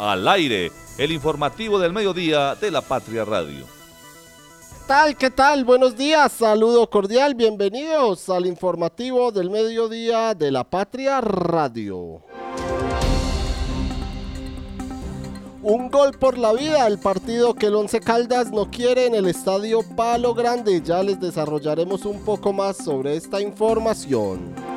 al aire, el informativo del mediodía de la Patria Radio. ¿Qué tal? ¿Qué tal? Buenos días, saludo cordial, bienvenidos al informativo del mediodía de la Patria Radio. Un gol por la vida, el partido que el Once Caldas no quiere en el estadio Palo Grande. Ya les desarrollaremos un poco más sobre esta información.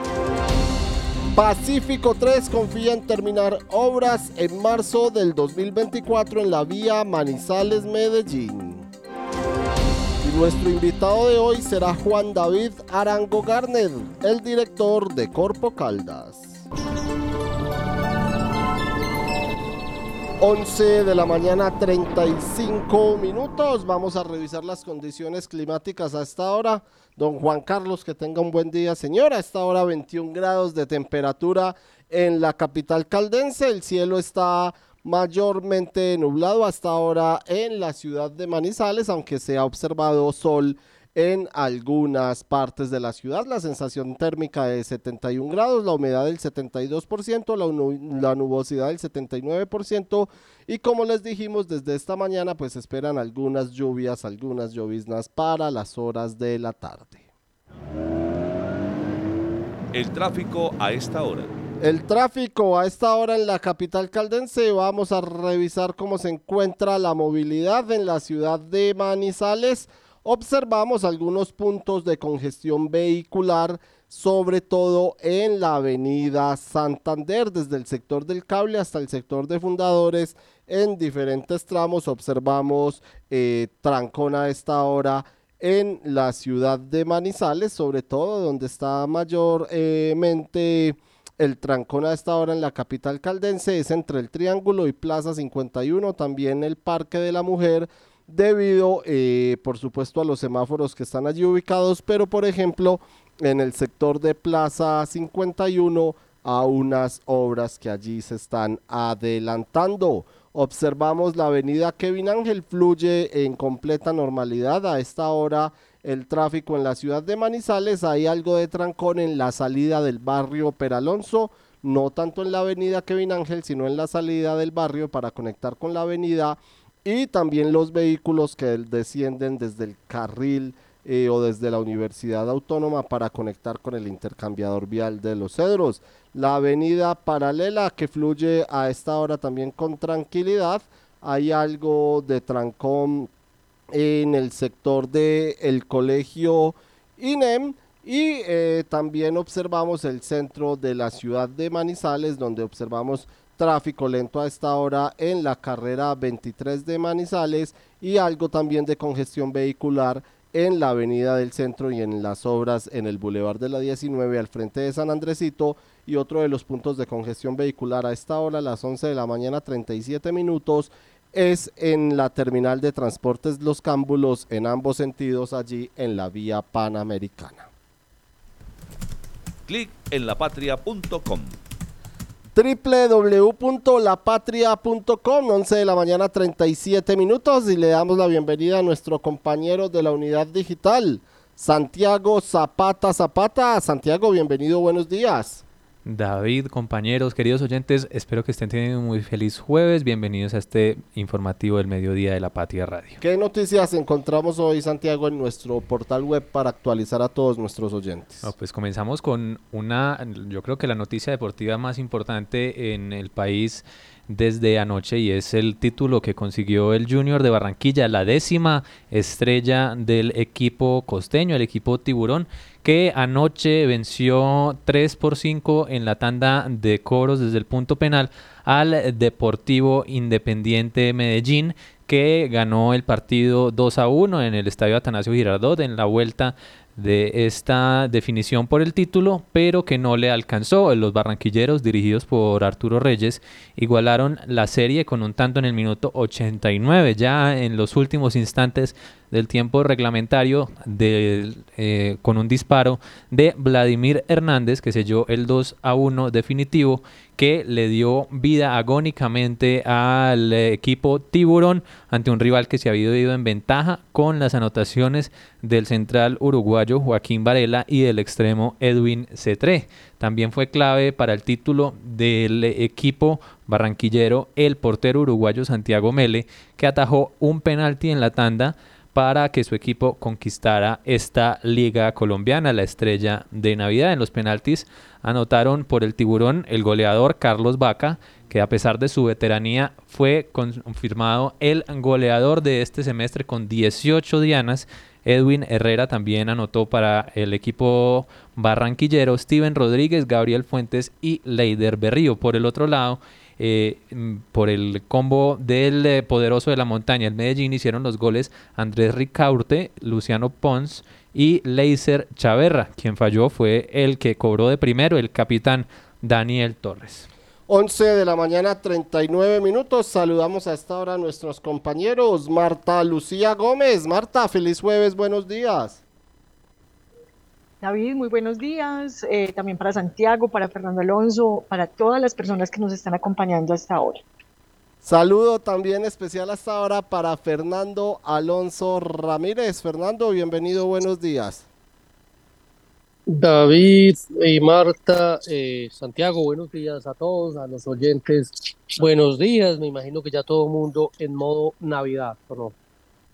Pacífico 3 confía en terminar obras en marzo del 2024 en la vía Manizales-Medellín. Y nuestro invitado de hoy será Juan David Arango Garner, el director de Corpo Caldas. 11 de la mañana 35 minutos. Vamos a revisar las condiciones climáticas a esta hora. Don Juan Carlos, que tenga un buen día, señora. A esta hora 21 grados de temperatura en la capital caldense. El cielo está mayormente nublado hasta ahora en la ciudad de Manizales, aunque se ha observado sol en algunas partes de la ciudad. La sensación térmica de 71 grados, la humedad del 72%, la, la, nubosidad del 79% y como les dijimos desde esta mañana pues esperan algunas lluvias, algunas lloviznas para las horas de la tarde. El tráfico a esta hora. El tráfico a esta hora en la capital caldense, vamos a revisar cómo se encuentra la movilidad en la ciudad de Manizales observamos algunos puntos de congestión vehicular, sobre todo en la avenida Santander, desde el sector del cable hasta el sector de fundadores. En diferentes tramos observamos eh, trancón a esta hora en la ciudad de Manizales, sobre todo donde está mayormente el trancón a esta hora en la capital caldense, es entre el Triángulo y Plaza 51, también el Parque de la Mujer debido, eh, por supuesto, a los semáforos que están allí ubicados, pero por ejemplo, en el sector de Plaza 51 a unas obras que allí se están adelantando. Observamos la avenida Kevin Ángel fluye en completa normalidad a esta hora el tráfico en la ciudad de Manizales. Hay algo de trancón en la salida del barrio Peralonso, no tanto en la avenida Kevin Ángel, sino en la salida del barrio para conectar con la avenida y también los vehículos que descienden desde el carril eh, o desde la Universidad Autónoma para conectar con el intercambiador vial de los Cedros. La avenida paralela que fluye a esta hora también con tranquilidad. Hay algo de trancón en el sector del el colegio INEM y eh, también observamos el centro de la ciudad de Manizales donde observamos tráfico lento a esta hora en la carrera 23 de Manizales y algo también de congestión vehicular en la avenida del centro y en las obras en el bulevar de la 19 al frente de San Andresito y otro de los puntos de congestión vehicular a esta hora las 11 de la mañana 37 minutos es en la terminal de transportes Los Cámbulos en ambos sentidos allí en la vía panamericana. Clic en lapatria.com www.lapatria.com, 11 de la mañana 37 minutos y le damos la bienvenida a nuestro compañero de la unidad digital, Santiago Zapata Zapata. Santiago, bienvenido, buenos días. David, compañeros, queridos oyentes, espero que estén teniendo un muy feliz jueves. Bienvenidos a este informativo del mediodía de la Patria Radio. ¿Qué noticias encontramos hoy, Santiago, en nuestro portal web para actualizar a todos nuestros oyentes? pues comenzamos con una, yo creo que la noticia deportiva más importante en el país desde anoche y es el título que consiguió el Junior de Barranquilla, la décima estrella del equipo costeño, el equipo tiburón que anoche venció 3 por 5 en la tanda de coros desde el punto penal al Deportivo Independiente Medellín que ganó el partido 2 a 1 en el Estadio Atanasio Girardot en la vuelta de esta definición por el título, pero que no le alcanzó. Los barranquilleros, dirigidos por Arturo Reyes, igualaron la serie con un tanto en el minuto 89. Ya en los últimos instantes del tiempo reglamentario eh, con un disparo de Vladimir Hernández que selló el 2 a 1 definitivo que le dio vida agónicamente al equipo tiburón ante un rival que se había ido en ventaja con las anotaciones del central uruguayo Joaquín Varela y del extremo Edwin Cetré. También fue clave para el título del equipo barranquillero, el portero uruguayo Santiago Mele, que atajó un penalti en la tanda para que su equipo conquistara esta liga colombiana, la estrella de Navidad. En los penaltis anotaron por el tiburón el goleador Carlos Vaca, que a pesar de su veteranía fue confirmado el goleador de este semestre con 18 dianas. Edwin Herrera también anotó para el equipo barranquillero, Steven Rodríguez, Gabriel Fuentes y Leider Berrío. Por el otro lado, eh, mm, por el combo del eh, poderoso de la montaña, el Medellín, hicieron los goles Andrés Ricaurte, Luciano Pons y Leiser Chaverra. Quien falló fue el que cobró de primero, el capitán Daniel Torres. 11 de la mañana, 39 minutos. Saludamos a esta hora a nuestros compañeros. Marta Lucía Gómez. Marta, feliz jueves, buenos días. David, muy buenos días. Eh, también para Santiago, para Fernando Alonso, para todas las personas que nos están acompañando hasta ahora. Saludo también especial hasta ahora para Fernando Alonso Ramírez. Fernando, bienvenido, buenos días. David y Marta, eh, Santiago, buenos días a todos, a los oyentes. Buenos días, me imagino que ya todo el mundo en modo Navidad, ¿no?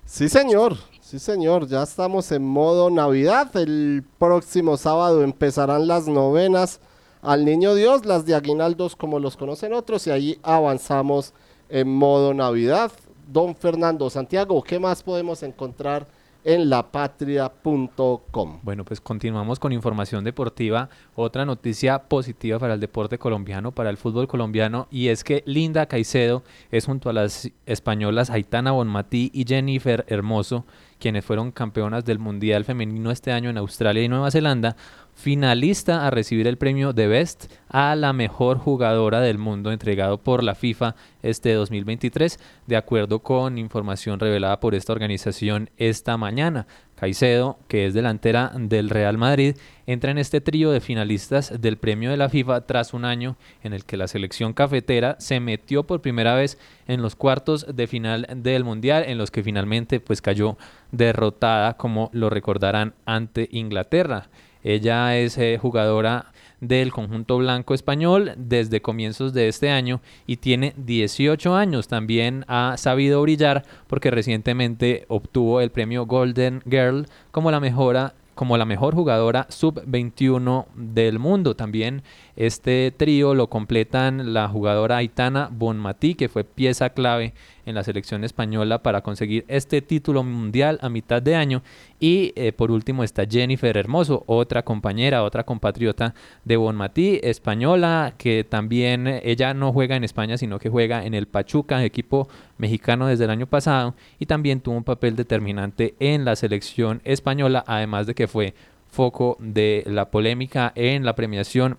Sí, señor. Sí, señor, ya estamos en modo Navidad. El próximo sábado empezarán las novenas al Niño Dios, las de Aguinaldos como los conocen otros, y ahí avanzamos en modo Navidad. Don Fernando Santiago, ¿qué más podemos encontrar en lapatria.com? Bueno, pues continuamos con información deportiva. Otra noticia positiva para el deporte colombiano, para el fútbol colombiano, y es que Linda Caicedo es junto a las españolas Aitana Bonmatí y Jennifer Hermoso quienes fueron campeonas del Mundial Femenino este año en Australia y Nueva Zelanda, finalista a recibir el premio de Best a la mejor jugadora del mundo entregado por la FIFA este 2023, de acuerdo con información revelada por esta organización esta mañana. Caicedo, que es delantera del Real Madrid, entra en este trío de finalistas del premio de la FIFA tras un año en el que la selección cafetera se metió por primera vez en los cuartos de final del Mundial, en los que finalmente pues cayó derrotada, como lo recordarán, ante Inglaterra. Ella es eh, jugadora del conjunto blanco español desde comienzos de este año y tiene 18 años. También ha sabido brillar porque recientemente obtuvo el premio Golden Girl como la mejora como la mejor jugadora sub-21 del mundo. También este trío lo completan la jugadora Aitana Bonmatí, que fue pieza clave en la selección española para conseguir este título mundial a mitad de año. Y eh, por último está Jennifer Hermoso, otra compañera, otra compatriota de Bonmatí, española, que también eh, ella no juega en España, sino que juega en el Pachuca, equipo mexicano desde el año pasado, y también tuvo un papel determinante en la selección española, además de que fue foco de la polémica en la premiación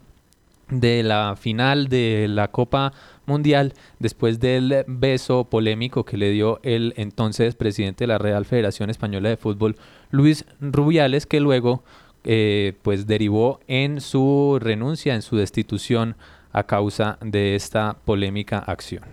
de la final de la Copa Mundial después del beso polémico que le dio el entonces presidente de la Real Federación Española de Fútbol, Luis Rubiales, que luego eh, pues derivó en su renuncia, en su destitución a causa de esta polémica acción.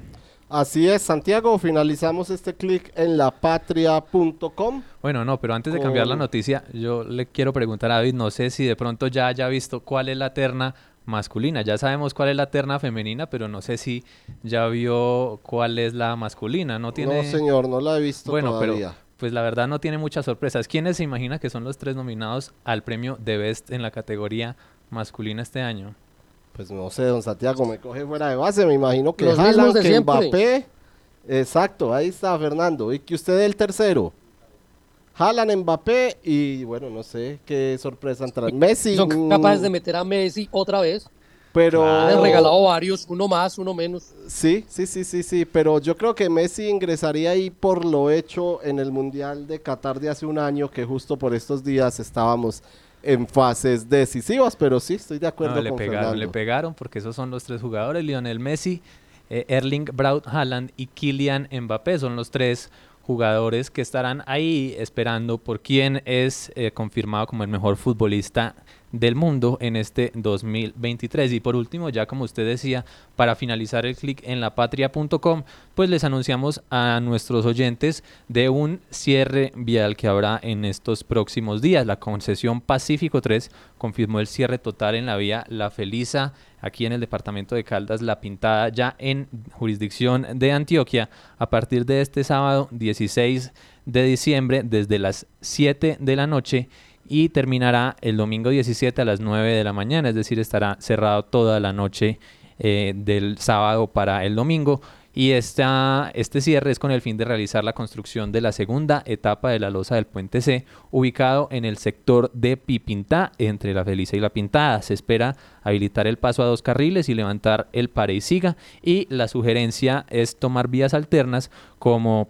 Así es, Santiago, finalizamos este clic en lapatria.com. Bueno, no, pero antes de cambiar la noticia, yo le quiero preguntar a David, no sé si de pronto ya haya visto cuál es la terna masculina. Ya sabemos cuál es la terna femenina, pero no sé si ya vio cuál es la masculina. No tiene. No, señor, no la he visto bueno, todavía. pero pues la verdad no tiene muchas sorpresas. ¿Quiénes se imagina que son los tres nominados al premio de Best en la categoría masculina este año? Pues no sé, don Santiago, me coge fuera de base. Me imagino que Haaland, que Mbappé. Exacto, ahí está Fernando. Y que usted es el tercero. Jalan Mbappé y bueno, no sé qué sorpresa entrar. Messi. Son capaces de meter a Messi otra vez. Pero. Han regalado varios, uno más, uno menos. Sí, sí, sí, sí, sí. Pero yo creo que Messi ingresaría ahí por lo hecho en el Mundial de Qatar de hace un año, que justo por estos días estábamos en fases decisivas. Pero sí, estoy de acuerdo no, le con pegaron, Fernando. Le pegaron porque esos son los tres jugadores: Lionel Messi, eh, Erling Braut Haaland y Kylian Mbappé. Son los tres jugadores que estarán ahí esperando por quién es eh, confirmado como el mejor futbolista del mundo en este 2023. Y por último, ya como usted decía, para finalizar el clic en lapatria.com, pues les anunciamos a nuestros oyentes de un cierre vial que habrá en estos próximos días. La concesión Pacífico 3 confirmó el cierre total en la vía La Felisa, aquí en el departamento de Caldas, La Pintada, ya en jurisdicción de Antioquia, a partir de este sábado 16 de diciembre, desde las 7 de la noche y terminará el domingo 17 a las 9 de la mañana, es decir, estará cerrado toda la noche eh, del sábado para el domingo. Y esta, este cierre es con el fin de realizar la construcción de la segunda etapa de la losa del puente C, ubicado en el sector de Pipintá, entre la Felicia y la Pintada. Se espera habilitar el paso a dos carriles y levantar el pare y siga. Y la sugerencia es tomar vías alternas, como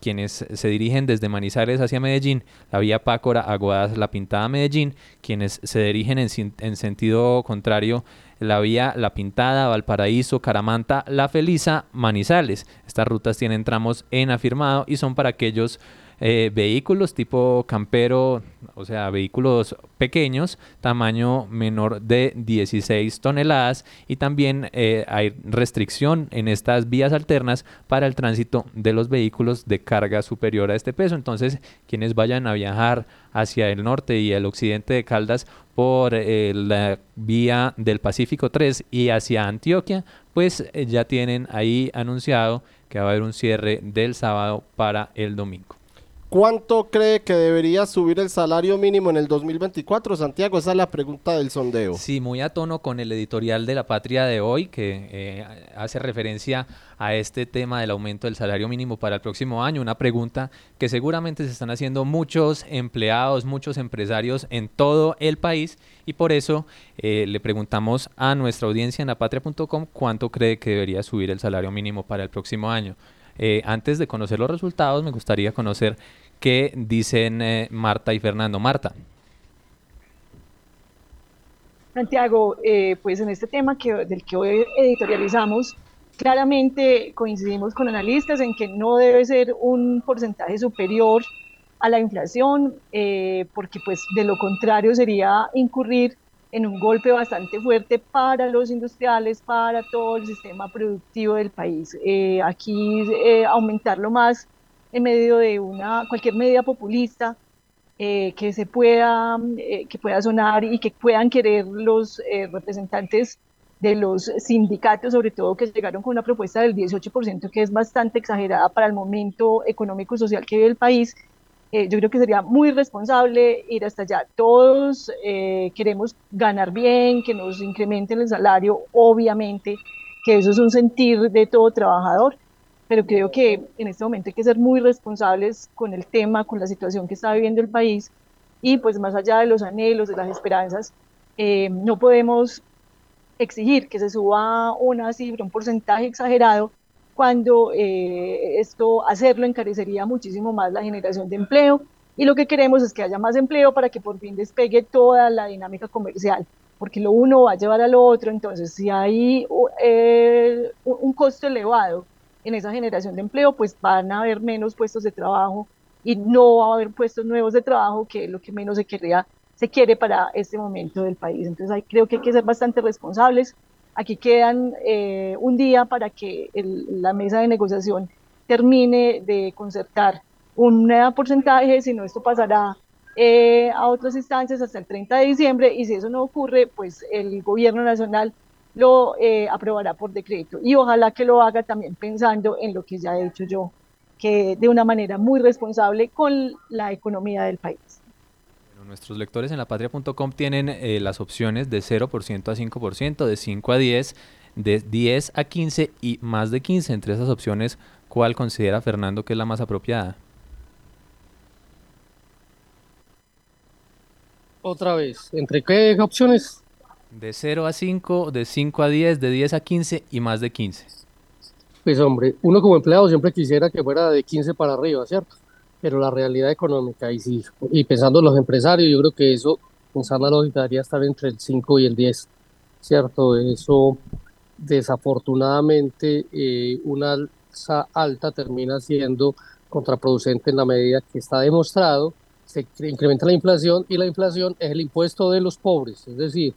quienes se dirigen desde Manizales hacia Medellín, la vía Pácora, Aguadas, la Pintada, Medellín, quienes se dirigen en, en sentido contrario la vía La Pintada, Valparaíso, Caramanta, La Felisa, Manizales. Estas rutas tienen tramos en afirmado y son para aquellos eh, vehículos tipo campero, o sea, vehículos pequeños, tamaño menor de 16 toneladas y también eh, hay restricción en estas vías alternas para el tránsito de los vehículos de carga superior a este peso. Entonces, quienes vayan a viajar hacia el norte y el occidente de Caldas por eh, la vía del Pacífico 3 y hacia Antioquia, pues ya tienen ahí anunciado que va a haber un cierre del sábado para el domingo. ¿Cuánto cree que debería subir el salario mínimo en el 2024, Santiago? Esa es la pregunta del sondeo. Sí, muy a tono con el editorial de La Patria de hoy, que eh, hace referencia a este tema del aumento del salario mínimo para el próximo año. Una pregunta que seguramente se están haciendo muchos empleados, muchos empresarios en todo el país y por eso eh, le preguntamos a nuestra audiencia en lapatria.com cuánto cree que debería subir el salario mínimo para el próximo año. Eh, antes de conocer los resultados, me gustaría conocer qué dicen eh, Marta y Fernando. Marta. Santiago, eh, pues en este tema que, del que hoy editorializamos, claramente coincidimos con analistas en que no debe ser un porcentaje superior a la inflación, porque pues de lo contrario sería incurrir en un golpe bastante fuerte para los industriales, para todo el sistema productivo del país. Eh, aquí eh, aumentarlo más en medio de una cualquier medida populista eh, que se pueda que pueda sonar y que puedan querer los representantes de los sindicatos, sobre todo que llegaron con una propuesta del 18%, que es bastante exagerada para el momento económico y social que vive el país, eh, yo creo que sería muy responsable ir hasta allá. Todos eh, queremos ganar bien, que nos incrementen el salario, obviamente, que eso es un sentir de todo trabajador, pero creo que en este momento hay que ser muy responsables con el tema, con la situación que está viviendo el país. Y pues más allá de los anhelos, de las esperanzas, eh, no podemos exigir que se suba una cifra, un porcentaje exagerado cuando eh, esto hacerlo encarecería muchísimo más la generación de empleo. Y lo que queremos es que haya más empleo para que por fin despegue toda la dinámica comercial, porque lo uno va a llevar al otro, entonces si hay eh, un costo elevado en esa generación de empleo, pues van a haber menos puestos de trabajo y no va a haber puestos nuevos de trabajo, que es lo que menos se quería se quiere para este momento del país. Entonces ahí creo que hay que ser bastante responsables, Aquí quedan eh, un día para que la mesa de negociación termine de concertar un porcentaje, si no esto pasará eh, a otras instancias hasta el 30 de diciembre y si eso no ocurre, pues el gobierno nacional lo eh, aprobará por decreto y ojalá que lo haga también pensando en lo que ya he dicho yo, que de una manera muy responsable con la economía del país nuestros lectores en lapatria.com tienen eh, las opciones de 0% a 5%, de 5 a 10, de 10 a 15 y más de 15. Entre esas opciones, ¿cuál considera Fernando que es la más apropiada? Otra vez, ¿entre qué opciones? De 0 a 5, de 5 a 10, de 10 a 15 y más de 15. Pues hombre, uno como empleado siempre quisiera que fuera de 15 para arriba, ¿cierto? pero la realidad económica y, sí, y pensando en los empresarios, yo creo que eso, pensar la lógica, debería estar entre el 5 y el 10, ¿cierto? Eso, desafortunadamente, eh, una alza alta termina siendo contraproducente en la medida que está demostrado se incrementa la inflación y la inflación es el impuesto de los pobres, es decir,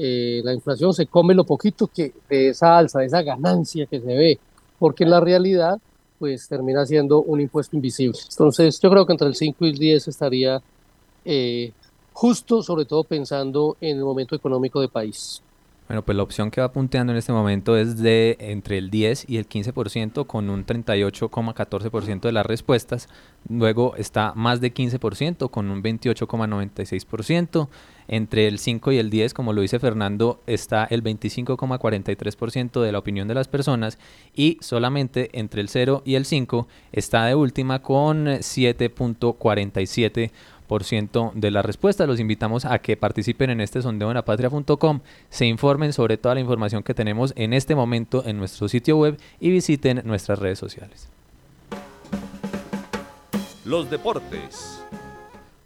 eh, la inflación se come lo poquito que de esa alza, de esa ganancia que se ve, porque en la realidad pues termina siendo un impuesto invisible. Entonces yo creo que entre el 5 y el 10 estaría eh, justo, sobre todo pensando en el momento económico del país. Bueno, pues la opción que va punteando en este momento es de entre el 10 y el 15% con un 38,14% de las respuestas. Luego está más de 15% con un 28,96%. Entre el 5 y el 10, como lo dice Fernando, está el 25,43% de la opinión de las personas y solamente entre el 0 y el 5 está de última con 7.47% de la respuesta. Los invitamos a que participen en este sondeo en apatria.com, se informen sobre toda la información que tenemos en este momento en nuestro sitio web y visiten nuestras redes sociales. Los deportes.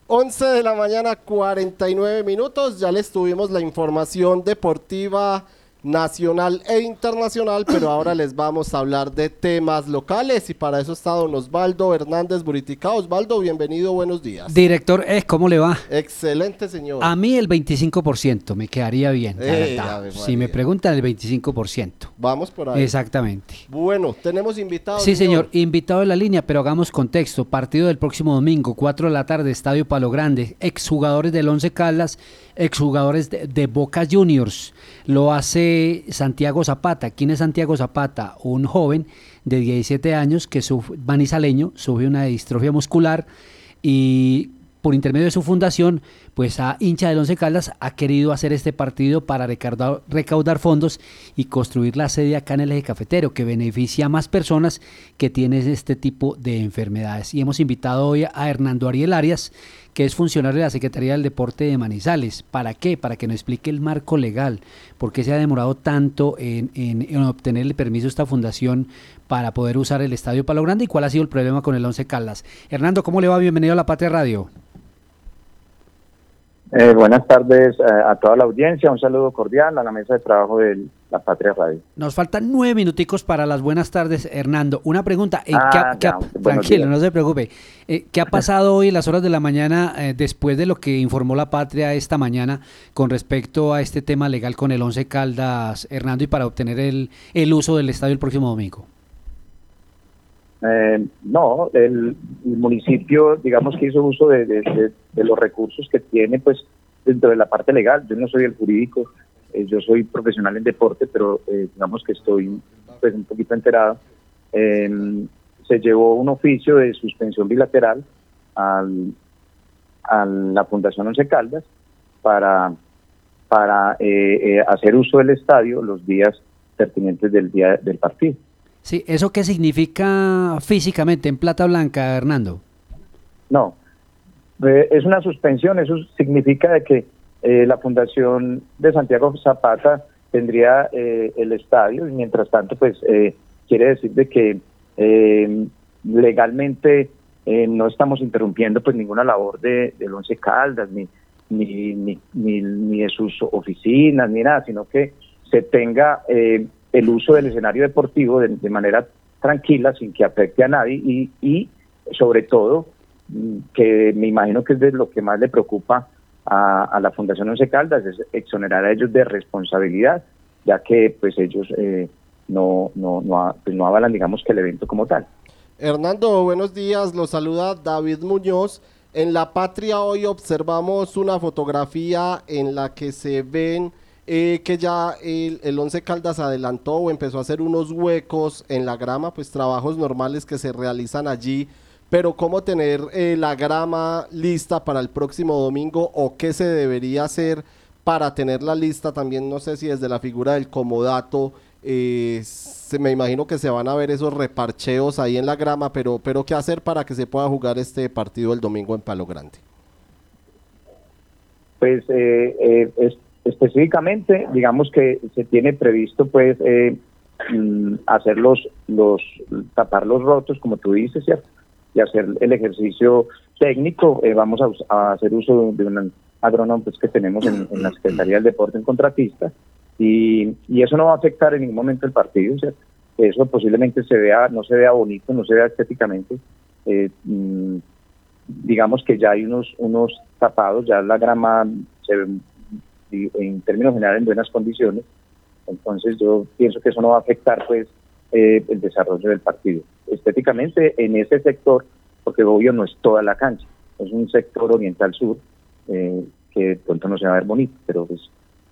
11 de la mañana, 49 minutos. Ya les tuvimos la información deportiva nacional e internacional, pero ahora les vamos a hablar de temas locales y para eso está don Osvaldo Hernández Buritica. Osvaldo, bienvenido, buenos días. Director, eh, ¿cómo le va? Excelente, señor. A mí el 25% me quedaría bien, eh, Si me preguntan el 25%. Vamos por ahí. Exactamente. Bueno, tenemos invitados. Sí, señor, invitado en la línea, pero hagamos contexto. Partido del próximo domingo, 4 de la tarde, Estadio Palo Grande. Exjugadores del Once Caldas, exjugadores de Boca Juniors. Lo hace Santiago Zapata. ¿Quién es Santiago Zapata? Un joven de 17 años que su manizaleño sufre una distrofia muscular y por intermedio de su fundación, pues a hincha del Once Caldas ha querido hacer este partido para recaudar, recaudar, fondos y construir la sede acá en el eje cafetero, que beneficia a más personas que tienen este tipo de enfermedades. Y hemos invitado hoy a Hernando Ariel Arias, que es funcionario de la Secretaría del Deporte de Manizales. ¿Para qué? Para que nos explique el marco legal, por qué se ha demorado tanto en, obtener el permiso de esta fundación para poder usar el Estadio Palo Grande y cuál ha sido el problema con el Once Caldas. Hernando, ¿cómo le va? Bienvenido a La Patria Radio. Eh, buenas tardes eh, a toda la audiencia, un saludo cordial a la mesa de trabajo de La Patria Radio. Nos faltan nueve minuticos para las buenas tardes, Hernando. Una pregunta, ¿en ah, tranquilo, no se preocupe. Eh, ¿Qué ha pasado hoy en las horas de la mañana después de lo que informó La Patria esta mañana con respecto a este tema legal con el Once Caldas, Hernando, y para obtener el, el uso del estadio el próximo domingo? Eh, no, el, municipio, digamos que hizo uso de, los recursos que tiene, pues, dentro de la parte legal. Yo no soy el jurídico, eh, yo soy profesional en deporte, pero eh, digamos que estoy, pues, un poquito enterado. Em, se llevó un oficio de suspensión bilateral al, a la Fundación Once Caldas para, para hacer uso del estadio los días pertinentes del día del partido. Sí, ¿eso qué significa físicamente en plata blanca, Hernando? No, eh, es una suspensión, eso significa de que eh, la Fundación de Santiago Zapata tendría eh, el estadio y mientras tanto pues quiere decir de que legalmente no estamos interrumpiendo pues ninguna labor de, del Once Caldas ni, ni, ni, ni, ni de sus oficinas ni nada, sino que se tenga el uso del escenario deportivo de, manera tranquila, sin que afecte a nadie y, y sobre todo mm, que me imagino que es de lo que más le preocupa a, la Fundación Once Caldas, es exonerar a ellos de responsabilidad, ya que pues ellos eh, no, no, no, pues, no avalan, digamos, que el evento como tal. Hernando, buenos días, los saluda David Muñoz. En La Patria hoy observamos una fotografía en la que se ven eh, que ya el, el, Once Caldas adelantó o empezó a hacer unos huecos en la grama, pues trabajos normales que se realizan allí, pero cómo tener eh, la grama lista para el próximo domingo o qué se debería hacer para tenerla lista también, no sé si desde la figura del comodato, eh, se, me imagino que se van a ver esos reparcheos ahí en la grama, pero, pero qué hacer para que se pueda jugar este partido el domingo en Palo Grande. Pues eh, es Específicamente, digamos que se tiene previsto pues eh, mm, hacer los, los, tapar los rotos, como tú dices, ¿cierto? Y hacer el ejercicio técnico. Eh, vamos a, hacer uso de un agrónomo pues, que tenemos en, la Secretaría del Deporte en contratista y, eso no va a afectar en ningún momento el partido, ¿cierto? Eso posiblemente se vea, no se vea bonito, no se vea estéticamente, eh, mm, digamos que ya hay unos, unos tapados, ya la grama se ve en términos generales en buenas condiciones, entonces yo pienso que eso no va a afectar pues eh, el desarrollo del partido. Estéticamente en ese sector, porque obvio no es toda la cancha, es un sector oriental sur eh, que de pronto no se va a ver bonito, pero pues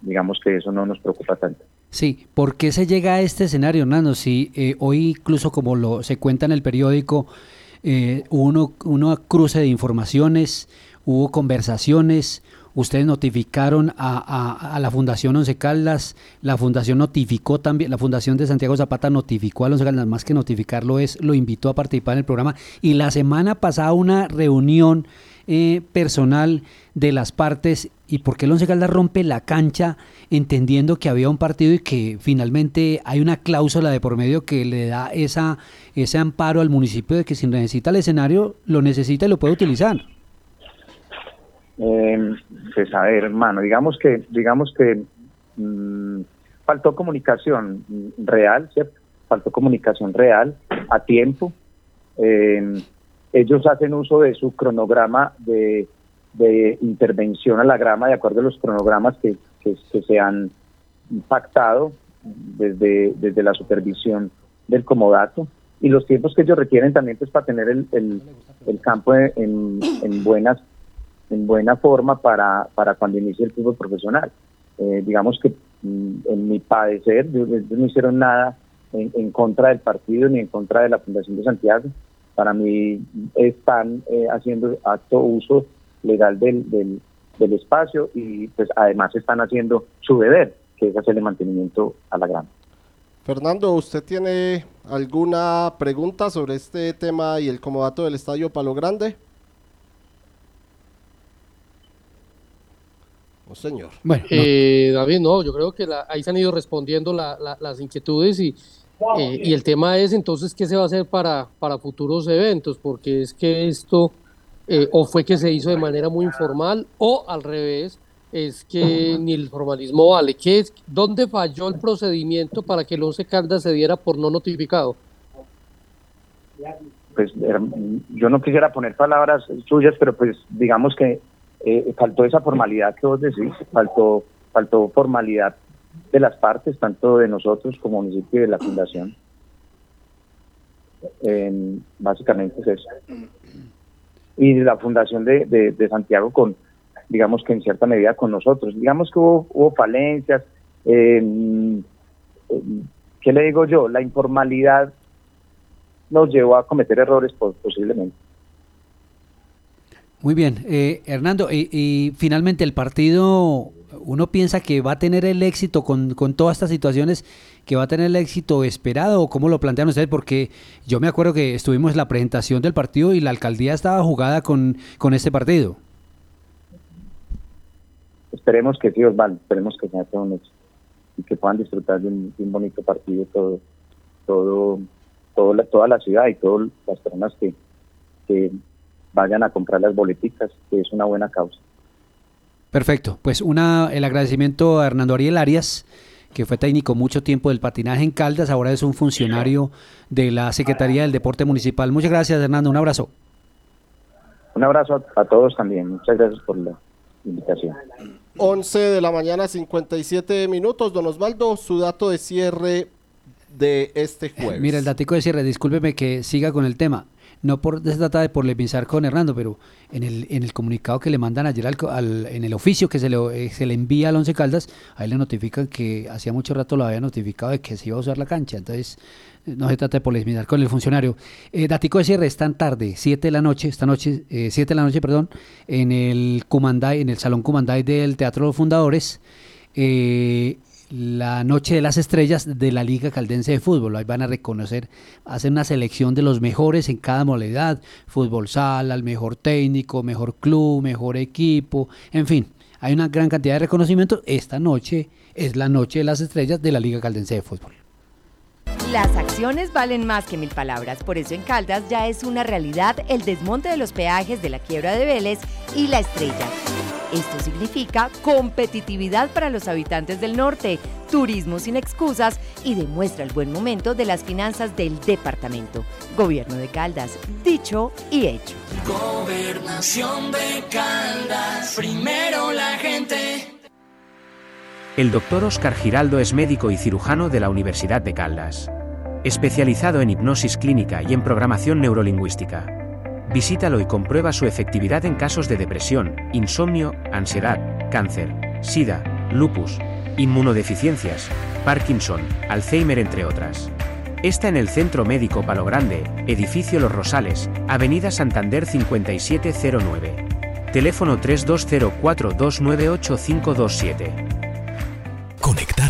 digamos que eso no nos preocupa tanto. Sí, ¿por qué se llega a este escenario, Hernando? Si eh, hoy incluso como lo se cuenta en el periódico, eh, hubo uno, cruce de informaciones, hubo conversaciones, ustedes notificaron a, la Fundación Once Caldas, la Fundación notificó también, la Fundación de Santiago Zapata notificó a Once Caldas, más que notificarlo es, lo invitó a participar en el programa, y la semana pasada una reunión eh, personal de las partes y por qué el Once Caldas rompe la cancha entendiendo que había un partido y que finalmente hay una cláusula de por medio que le da esa, ese amparo al municipio de que si necesita el escenario, lo necesita y lo puede utilizar. Eh, pues a ver, hermano, digamos que, digamos que mm, faltó comunicación real, ¿cierto? Faltó comunicación real a tiempo. Eh, ellos hacen uso de su cronograma de, intervención a la grama de acuerdo a los cronogramas que, se han pactado desde, desde la supervisión del comodato y los tiempos que ellos requieren también pues para tener el, el, campo en, en, buenas en buena forma para, para cuando inicie el fútbol profesional. Eh, digamos que mm, en mi padecer, ellos no hicieron nada en, en, contra del partido ni en contra de la Fundación de Santiago para mí están eh, haciendo acto uso legal del, del, espacio y pues además están haciendo su deber, que es hacerle mantenimiento a la grama. Fernando, ¿usted tiene alguna pregunta sobre este tema y el comodato del Estadio Palo Grande? Señor. Bueno, eh, David, no, yo creo que ahí se han ido respondiendo las inquietudes y, eh, y el tema es entonces qué se va a hacer para, para futuros eventos, porque es que esto eh, o fue que se hizo de manera muy informal o al revés, es que ni el formalismo vale. ¿Qué es, ¿Dónde falló el procedimiento para que el Once Caldas se diera por no notificado? Pues yo no quisiera poner palabras suyas, pero pues digamos que eh, faltó esa formalidad que vos decís, faltó, faltó formalidad de las partes, tanto de nosotros como municipio y de la fundación. básicamente es eso. Y la fundación de, de, Santiago con, digamos que en cierta medida con nosotros. Digamos que hubo, hubo falencias. ¿Qué le digo yo? La informalidad nos llevó a cometer errores posiblemente. Muy bien, eh, Hernando, y, finalmente el partido, uno piensa que va a tener el éxito con, todas estas situaciones, que va a tener el éxito esperado, cómo lo plantean ustedes, porque yo me acuerdo que estuvimos en la presentación del partido y la alcaldía estaba jugada con, con este partido. Esperemos que sí, Osvaldo, esperemos que sea todo un éxito y que puedan disfrutar de un, bonito partido todo, todo, todo la, toda la ciudad y todas las personas que, que vayan a comprar las boleticas, que es una buena causa. Perfecto, pues una, el agradecimiento a Hernando Ariel Arias, que fue técnico mucho tiempo del patinaje en Caldas, ahora es un funcionario de la Secretaría del Deporte Municipal. Muchas gracias, Hernando, un abrazo. Un abrazo a, todos también, muchas gracias por la invitación. 11 de la mañana, 57 minutos. Don Osvaldo, su dato de cierre de este jueves. Mira, el dato de cierre, discúlpeme que siga con el tema no por, se trata de polemizar con Hernando, pero en el, en el comunicado que le mandan ayer al, en el oficio que se le, eh, se le envía al Once Caldas, ahí le notifican que hacía mucho rato lo había notificado de que se iba a usar la cancha, entonces no se trata de polemizar con el funcionario. Eh, datico de cierre, tan tarde, 7 de la noche, esta noche, 7 eh, de la noche, perdón, en el Cumanday, en el Salón Cumanday del Teatro de los Fundadores, eh, la Noche de las Estrellas de la Liga Caldense de Fútbol. Ahí van a reconocer, hacen una selección de los mejores en cada modalidad, fútbol sala, el mejor técnico, mejor club, mejor equipo, en fin, hay una gran cantidad de reconocimientos. Esta noche es la Noche de las Estrellas de la Liga Caldense de Fútbol. Las acciones valen más que mil palabras, por eso en Caldas ya es una realidad el desmonte de los peajes de la quiebra de Vélez y la estrella. Esto significa competitividad para los habitantes del norte, turismo sin excusas y demuestra el buen momento de las finanzas del departamento. Gobierno de Caldas, dicho y hecho. Gobernación de Caldas, primero la gente. El doctor Oscar Giraldo es médico y cirujano de la Universidad de Caldas. Especializado en hipnosis clínica y en programación neurolingüística. Visítalo y comprueba su efectividad en casos de depresión, insomnio, ansiedad, cáncer, sida, lupus, inmunodeficiencias, Parkinson, Alzheimer entre otras. Está en el Centro Médico Palo Grande, Edificio Los Rosales, Avenida Santander 5709. Teléfono 3204298527. Conectar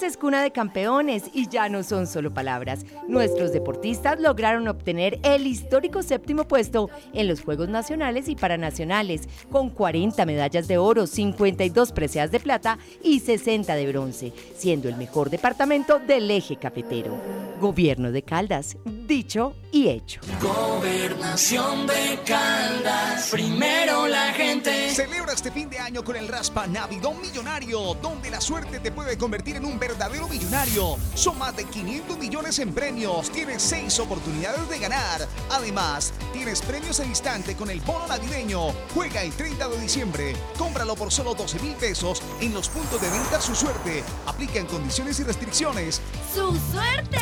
Caldas es cuna de campeones y ya no son solo palabras. Nuestros deportistas lograron obtener el histórico séptimo puesto en los Juegos Nacionales y Paranacionales, con 40 medallas de oro, 52 preseas de plata y 60 de bronce, siendo el mejor departamento del eje cafetero. Gobierno de Caldas, dicho y hecho. Gobernación de Caldas, primero la gente. Celebra este fin de año con el Raspa Navidón Millonario, donde la suerte te puede convertir en un verdadero millonario. Son más de 500 millones en premios. Tienes 6 oportunidades de ganar. Además, tienes premios al instante con el bono navideño. Juega el 30 de diciembre. Cómpralo por solo 12 mil pesos en los puntos de venta Su Suerte. Aplican condiciones y restricciones. ¡Su suerte!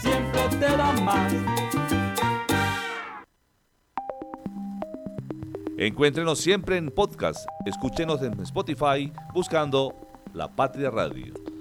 Siempre te da más. Encuéntrenos siempre en podcast. Escúchenos en Spotify buscando La Patria Radio.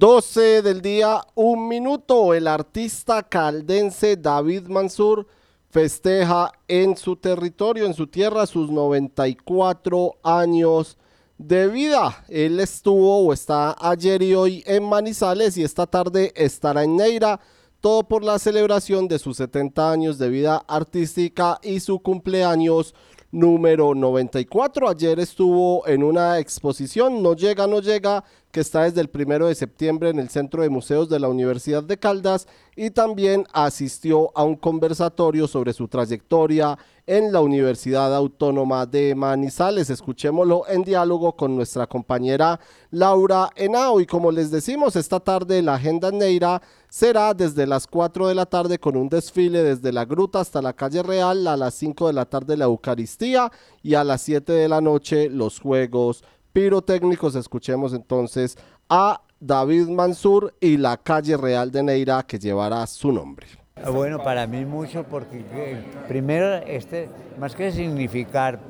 12 del día, un minuto. El artista caldense David Mansur festeja en su territorio, en su tierra, sus 94 años de vida. Él estuvo o está ayer y hoy en Manizales y esta tarde estará en Neira. Todo por la celebración de sus 70 años de vida artística y su cumpleaños número 94. Ayer estuvo en una exposición, No llega, no llega, que está desde el primero de septiembre en el Centro de Museos de la Universidad de Caldas y también asistió a un conversatorio sobre su trayectoria en la Universidad Autónoma de Manizales. Escuchémoslo en diálogo con nuestra compañera Laura Henao y como les decimos, esta tarde la agenda Neira será desde las 4 de la tarde con un desfile desde la gruta hasta la calle Real, a las 5 de la tarde la Eucaristía y a las 7 de la noche los Juegos Pirotécnicos. Escuchemos entonces a David Mansur y la calle Real de Neira que llevará su nombre. Bueno, para mí mucho porque eh, primero, este, más que significar,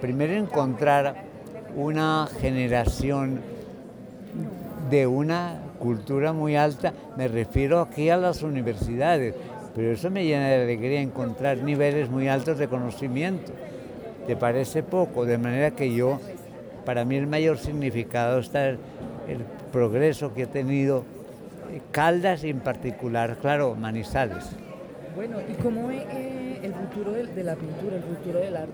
primero encontrar una generación de una cultura muy alta, me refiero aquí a las universidades, pero eso me llena de alegría encontrar niveles muy altos de conocimiento. ¿Te parece poco? De manera que yo, para mí el mayor significado está el, el progreso que ha tenido Caldas y en particular, claro, Manizales. Bueno, ¿y cómo es eh, el futuro de, de, la pintura, el futuro del arte?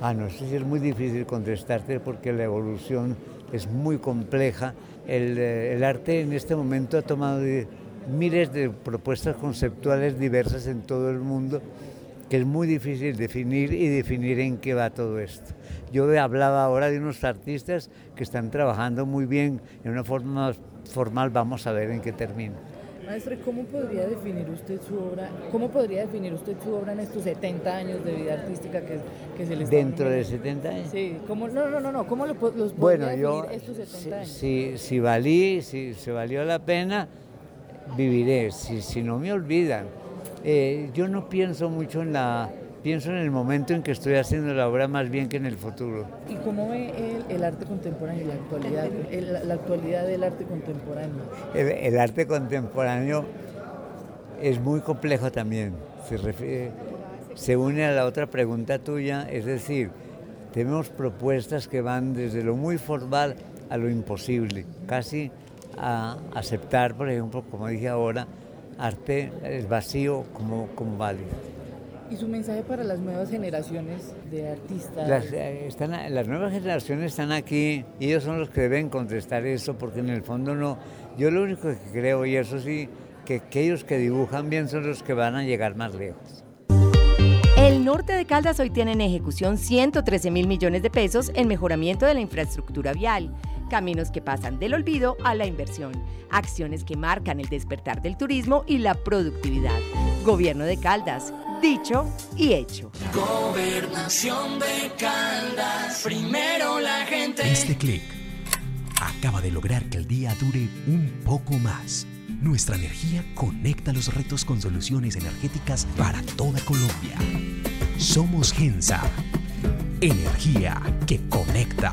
Ah, no sé si es muy difícil contestarte porque la evolución es muy compleja. El, eh, el arte en este momento ha tomado miles de propuestas conceptuales diversas en todo el mundo que es muy difícil definir y definir en qué va todo esto. Yo hablaba ahora de unos artistas que están trabajando muy bien en una forma formal, vamos a ver en qué termina. Maestro, ¿y cómo podría definir usted su obra? ¿Cómo podría definir usted su obra en estos 70 años de vida artística que, que se le está ¿Dentro de nombrando? 70 años? Sí, ¿cómo, no, no, no, no, ¿cómo lo, los Bueno, podría yo, definir estos 70 si, años? si, si valí, si se valió la pena, viviré. Si, si no me olvidan, Eh, yo no pienso mucho en la, pienso en el momento en que estoy haciendo la obra más bien que en el futuro. ¿Y cómo ve el, el arte contemporáneo y la actualidad, el- la actualidad del arte contemporáneo? El, el arte contemporáneo es muy complejo también. Se, refiere- se une a la otra pregunta tuya, es decir, tenemos propuestas que van desde lo muy formal a lo imposible, casi a aceptar, por ejemplo, como dije ahora, arte es vacío como, como válido. ¿Y su mensaje para las nuevas generaciones de artistas? Las, eh, están, las nuevas generaciones están aquí y ellos son los que deben contestar eso porque en el fondo no. Yo lo único que creo, y eso sí, que aquellos que dibujan bien son los que van a llegar más lejos. El norte de Caldas hoy tiene en ejecución 113 mil millones de pesos en mejoramiento de la infraestructura vial, caminos que pasan del olvido a la inversión, acciones que marcan el despertar del turismo y la productividad. Gobierno de Caldas, dicho y hecho. Gobernación de Caldas, primero la gente. Este clic acaba de lograr que el día dure un poco más. Nuestra energía conecta los retos con soluciones energéticas para toda Colombia. Somos Gensa. Energía que conecta.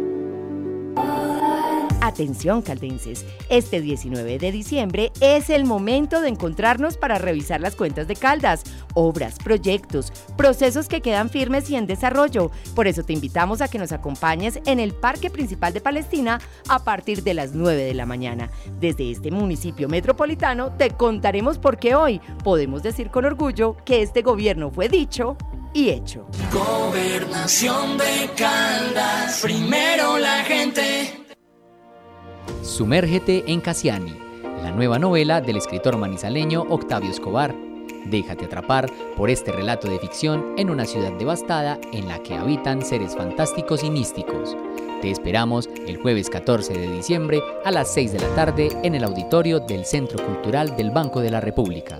Atención caldenses, este 19 de diciembre es el momento de encontrarnos para revisar las cuentas de Caldas, obras, proyectos, procesos que quedan firmes y en desarrollo. Por eso te invitamos a que nos acompañes en el Parque Principal de Palestina a partir de las 9 de la mañana. Desde este municipio metropolitano te contaremos por qué hoy podemos decir con orgullo que este gobierno fue dicho y hecho. Gobernación de Caldas, primero la gente. Sumérgete en Cassiani, la nueva novela del escritor manizaleño Octavio Escobar. Déjate atrapar por este relato de ficción en una ciudad devastada en la que habitan seres fantásticos y místicos. Te esperamos el jueves 14 de diciembre a las 6 de la tarde en el auditorio del Centro Cultural del Banco de la República.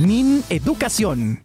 Min Educación.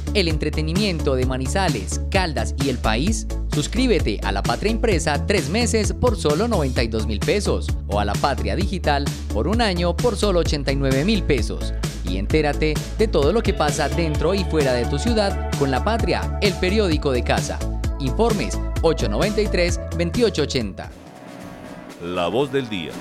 el entretenimiento de Manizales, Caldas y el país? Suscríbete a La Patria Impresa tres meses por solo 92 mil pesos o a La Patria Digital por un año por solo 89 mil pesos. Y entérate de todo lo que pasa dentro y fuera de tu ciudad con La Patria, el periódico de casa. Informes 893-2880. La voz del día.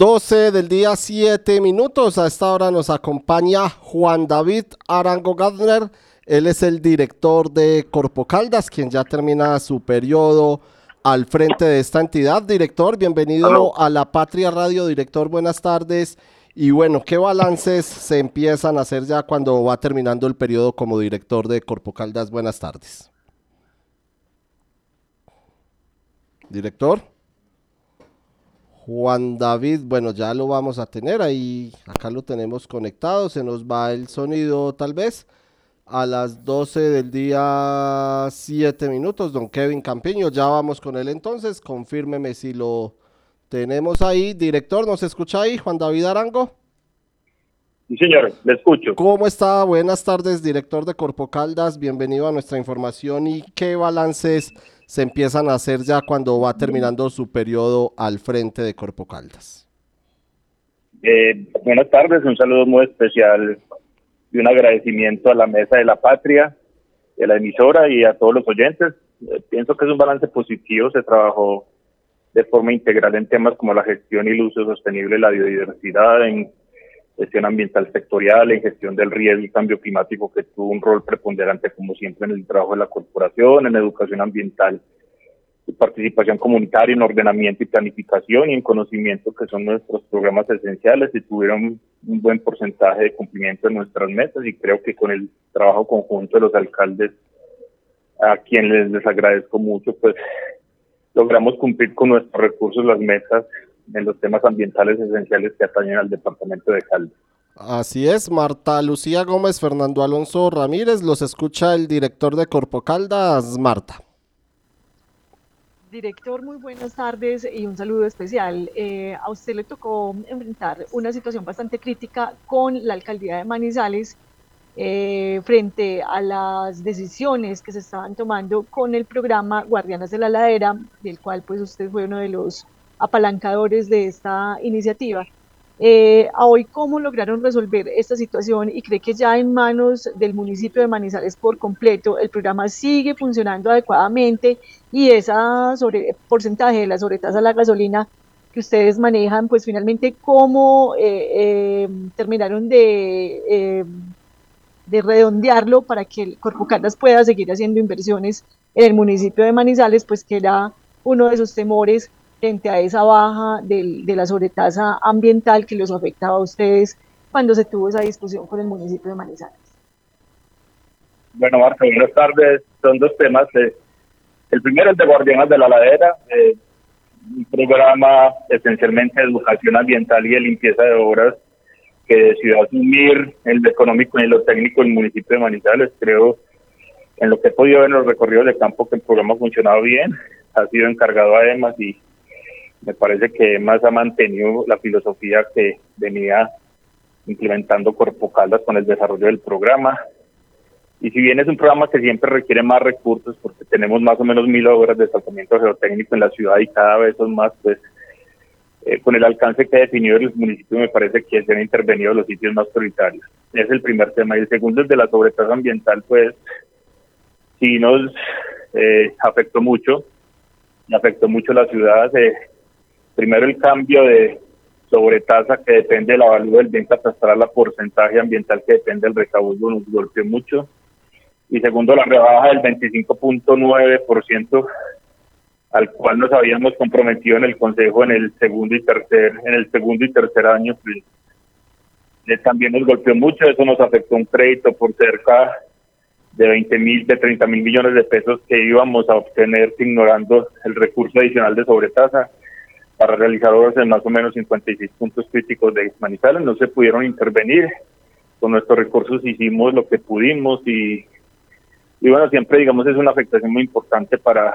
12 del día, 7 minutos. A esta hora nos acompaña Juan David Arango Gardner. Él es el director de Corpo Caldas, quien ya termina su periodo al frente de esta entidad. Director, bienvenido a La Patria Radio. Director, buenas tardes. Y bueno, ¿qué balances se empiezan a hacer ya cuando va terminando el periodo como director de Corpo Caldas? Buenas tardes. Director. Juan David, bueno, ya lo vamos a tener ahí, acá lo tenemos conectado, se nos va el sonido tal vez a las 12 del día 7 minutos, don Kevin Campiño, ya vamos con él entonces, confírmeme si lo Tenemos ahí, director, ¿nos escucha ahí? Juan David Arango. Sí, señor, le escucho. ¿Cómo está? Buenas tardes, director de Corpo Caldas. Bienvenido a nuestra información y qué balances se empiezan a hacer ya cuando va terminando su periodo al frente de Corpo Caldas. Eh, buenas tardes, un saludo muy especial y un agradecimiento a la Mesa de la Patria, de la emisora y a todos los oyentes. Eh, pienso que es un balance positivo, se trabajó de forma integral en temas como la gestión y el uso sostenible de la biodiversidad, en gestión ambiental sectorial, en gestión del riesgo y cambio climático, que tuvo un rol preponderante, como siempre, en el trabajo de la corporación, en educación ambiental, participación comunitaria, en ordenamiento y planificación y en conocimiento, que son nuestros programas esenciales y tuvieron un buen porcentaje de cumplimiento de nuestras metas y creo que con el trabajo conjunto de los alcaldes, a quienes les agradezco mucho, pues logramos cumplir con nuestros recursos las metas en los temas ambientales esenciales que atañen al departamento de Caldas. Así es, Marta Lucía Gómez, Fernando Alonso Ramírez, los escucha el director de Corpo Caldas, Marta. Director, muy buenas tardes y un saludo especial. Eh, a usted le tocó enfrentar una situación bastante crítica con la alcaldía de Manizales eh, frente a las decisiones que se estaban tomando con el programa Guardianas de la Ladera, del cual pues usted fue uno de los apalancadores de esta iniciativa. Eh, hoy, ¿cómo lograron resolver esta situación? Y cree que ya en manos del municipio de Manizales por completo, el programa sigue funcionando adecuadamente y ese porcentaje de la sobretasa a la gasolina que ustedes manejan, pues finalmente, ¿cómo eh, eh, terminaron de, de redondearlo para que el Corpo Caldas pueda seguir haciendo inversiones en el municipio de Manizales, pues que era uno de sus temores frente a esa baja del, de la sobretasa ambiental que los afectaba a ustedes cuando se tuvo esa discusión con el municipio de Manizales. Bueno, Marta, buenas tardes. Son dos temas. Eh, el primero es de Guardianes de la Ladera, eh, un programa esencialmente de educación ambiental y de limpieza de obras que decidió asumir el económico y lo técnico del municipio de Manizales. Creo, en lo que he podido ver en los recorridos de campo, que el programa ha funcionado bien, ha sido encargado además y me parece que más ha mantenido la filosofía que venía implementando Corpo Caldas con el desarrollo del programa. Y si bien es un programa que siempre requiere más recursos, porque tenemos más o menos mil obras de tratamiento geotécnico en la ciudad y cada vez son más, pues eh, con el alcance que ha definido el municipio me parece que se han intervenido los sitios más prioritarios. Es el primer tema. Y el segundo es de la sobretasa ambiental, pues sí nos eh, afectó mucho, afectó mucho la ciudad. Eh, primero el cambio de sobretasa que depende del avalúo del bien catastral la porcentaje ambiental que depende del recaudo nos golpeó mucho. Y segundo, la rebaja del 25.9% al cual nos habíamos comprometido en el Consejo en el segundo y tercer, en el segundo y tercer año. Pues, también nos golpeó mucho, eso nos afectó un crédito por cerca de 20 mil, de 30 mil millones de pesos que íbamos a obtener ignorando el recurso adicional de sobretasa para realizar obras en más o menos 56 puntos críticos de Manizales. No se pudieron intervenir. Con nuestros recursos hicimos lo que pudimos y, y bueno, siempre digamos es una afectación muy importante para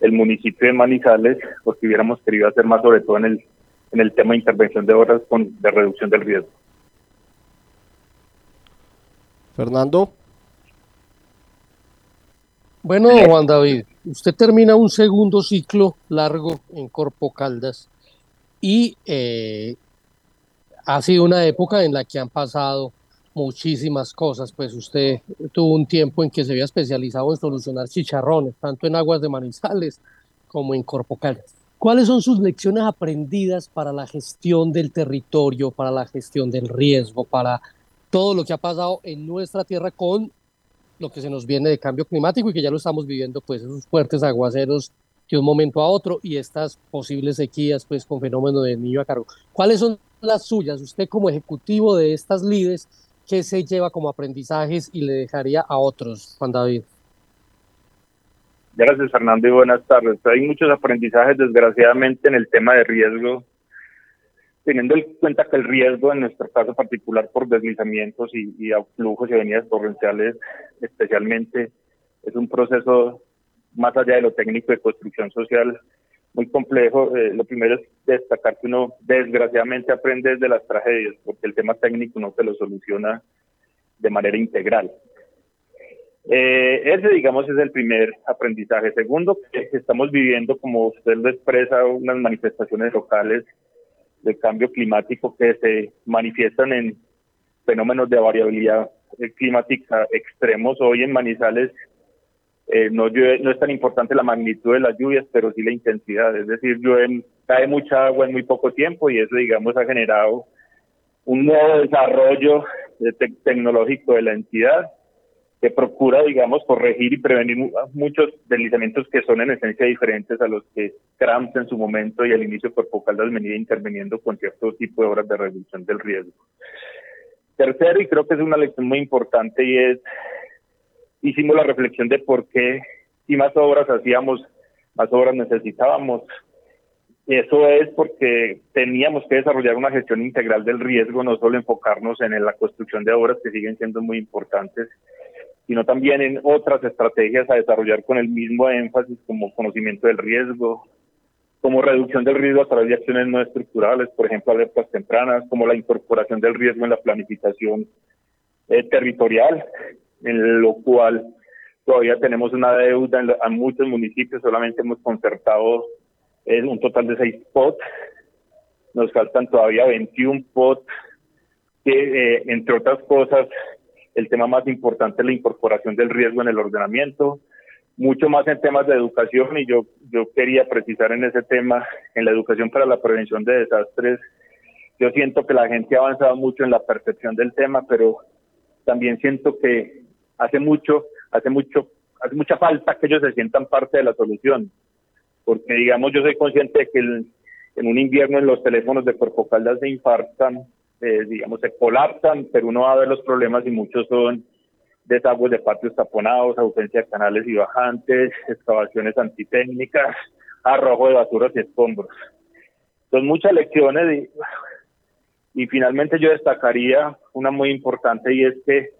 el municipio de Manizales porque hubiéramos querido hacer más sobre todo en el, en el tema de intervención de obras con, de reducción del riesgo. Fernando. Bueno, Juan David, usted termina un segundo ciclo largo en Corpo Caldas y eh, ha sido una época en la que han pasado muchísimas cosas, pues usted tuvo un tiempo en que se había especializado en solucionar chicharrones, tanto en aguas de Manizales como en Corpo Caldas. ¿Cuáles son sus lecciones aprendidas para la gestión del territorio, para la gestión del riesgo, para todo lo que ha pasado en nuestra tierra con lo que se nos viene de cambio climático y que ya lo estamos viviendo, pues esos fuertes aguaceros de un momento a otro y estas posibles sequías, pues con fenómeno de niño a cargo. ¿Cuáles son las suyas? Usted como ejecutivo de estas líderes, ¿qué se lleva como aprendizajes y le dejaría a otros, Juan David? Gracias, Fernando, y buenas tardes. Hay muchos aprendizajes, desgraciadamente, en el tema de riesgo teniendo en cuenta que el riesgo en nuestro caso particular por deslizamientos y, y flujos y avenidas torrenciales especialmente es un proceso más allá de lo técnico de construcción social muy complejo. Eh, lo primero es destacar que uno desgraciadamente aprende de las tragedias, porque el tema técnico no se lo soluciona de manera integral. Eh, ese, digamos, es el primer aprendizaje. Segundo, que estamos viviendo, como usted lo expresa, unas manifestaciones locales de cambio climático que se manifiestan en fenómenos de variabilidad climática extremos. Hoy en Manizales eh, no, no es tan importante la magnitud de las lluvias, pero sí la intensidad. Es decir, llueve, cae mucha agua en muy poco tiempo y eso, digamos, ha generado un nuevo desarrollo tecnológico de la entidad que procura, digamos, corregir y prevenir muchos deslizamientos que son en esencia diferentes a los que Cramps en su momento y al inicio por Caldas venía interviniendo con cierto tipo de obras de reducción del riesgo. Tercero, y creo que es una lección muy importante, y es hicimos la reflexión de por qué si más obras hacíamos, más obras necesitábamos. Eso es porque teníamos que desarrollar una gestión integral del riesgo, no solo enfocarnos en la construcción de obras que siguen siendo muy importantes, sino también en otras estrategias a desarrollar con el mismo énfasis como conocimiento del riesgo, como reducción del riesgo a través de acciones no estructurales, por ejemplo, alertas tempranas, como la incorporación del riesgo en la planificación eh, territorial, en lo cual todavía tenemos una deuda en, muchos municipios, solamente hemos concertado eh, un total de seis POT, nos faltan todavía 21 POT, que eh, entre otras cosas, el tema más importante es la incorporación del riesgo en el ordenamiento, mucho más en temas de educación y yo, yo quería precisar en ese tema, en la educación para la prevención de desastres, yo siento que la gente ha avanzado mucho en la percepción del tema, pero también siento que hace mucho, hace mucho, hace mucha falta que ellos se sientan parte de la solución. Porque, digamos, yo soy consciente de que en un invierno en los teléfonos de Cuerpo Caldas se infartan, eh, digamos, se colapsan, pero uno va a ver los problemas y muchos son desagües de patios taponados, ausencia de canales y bajantes, excavaciones antitécnicas, arrojo de basuras y escombros. Son muchas lecciones y, y finalmente yo destacaría una muy importante y es que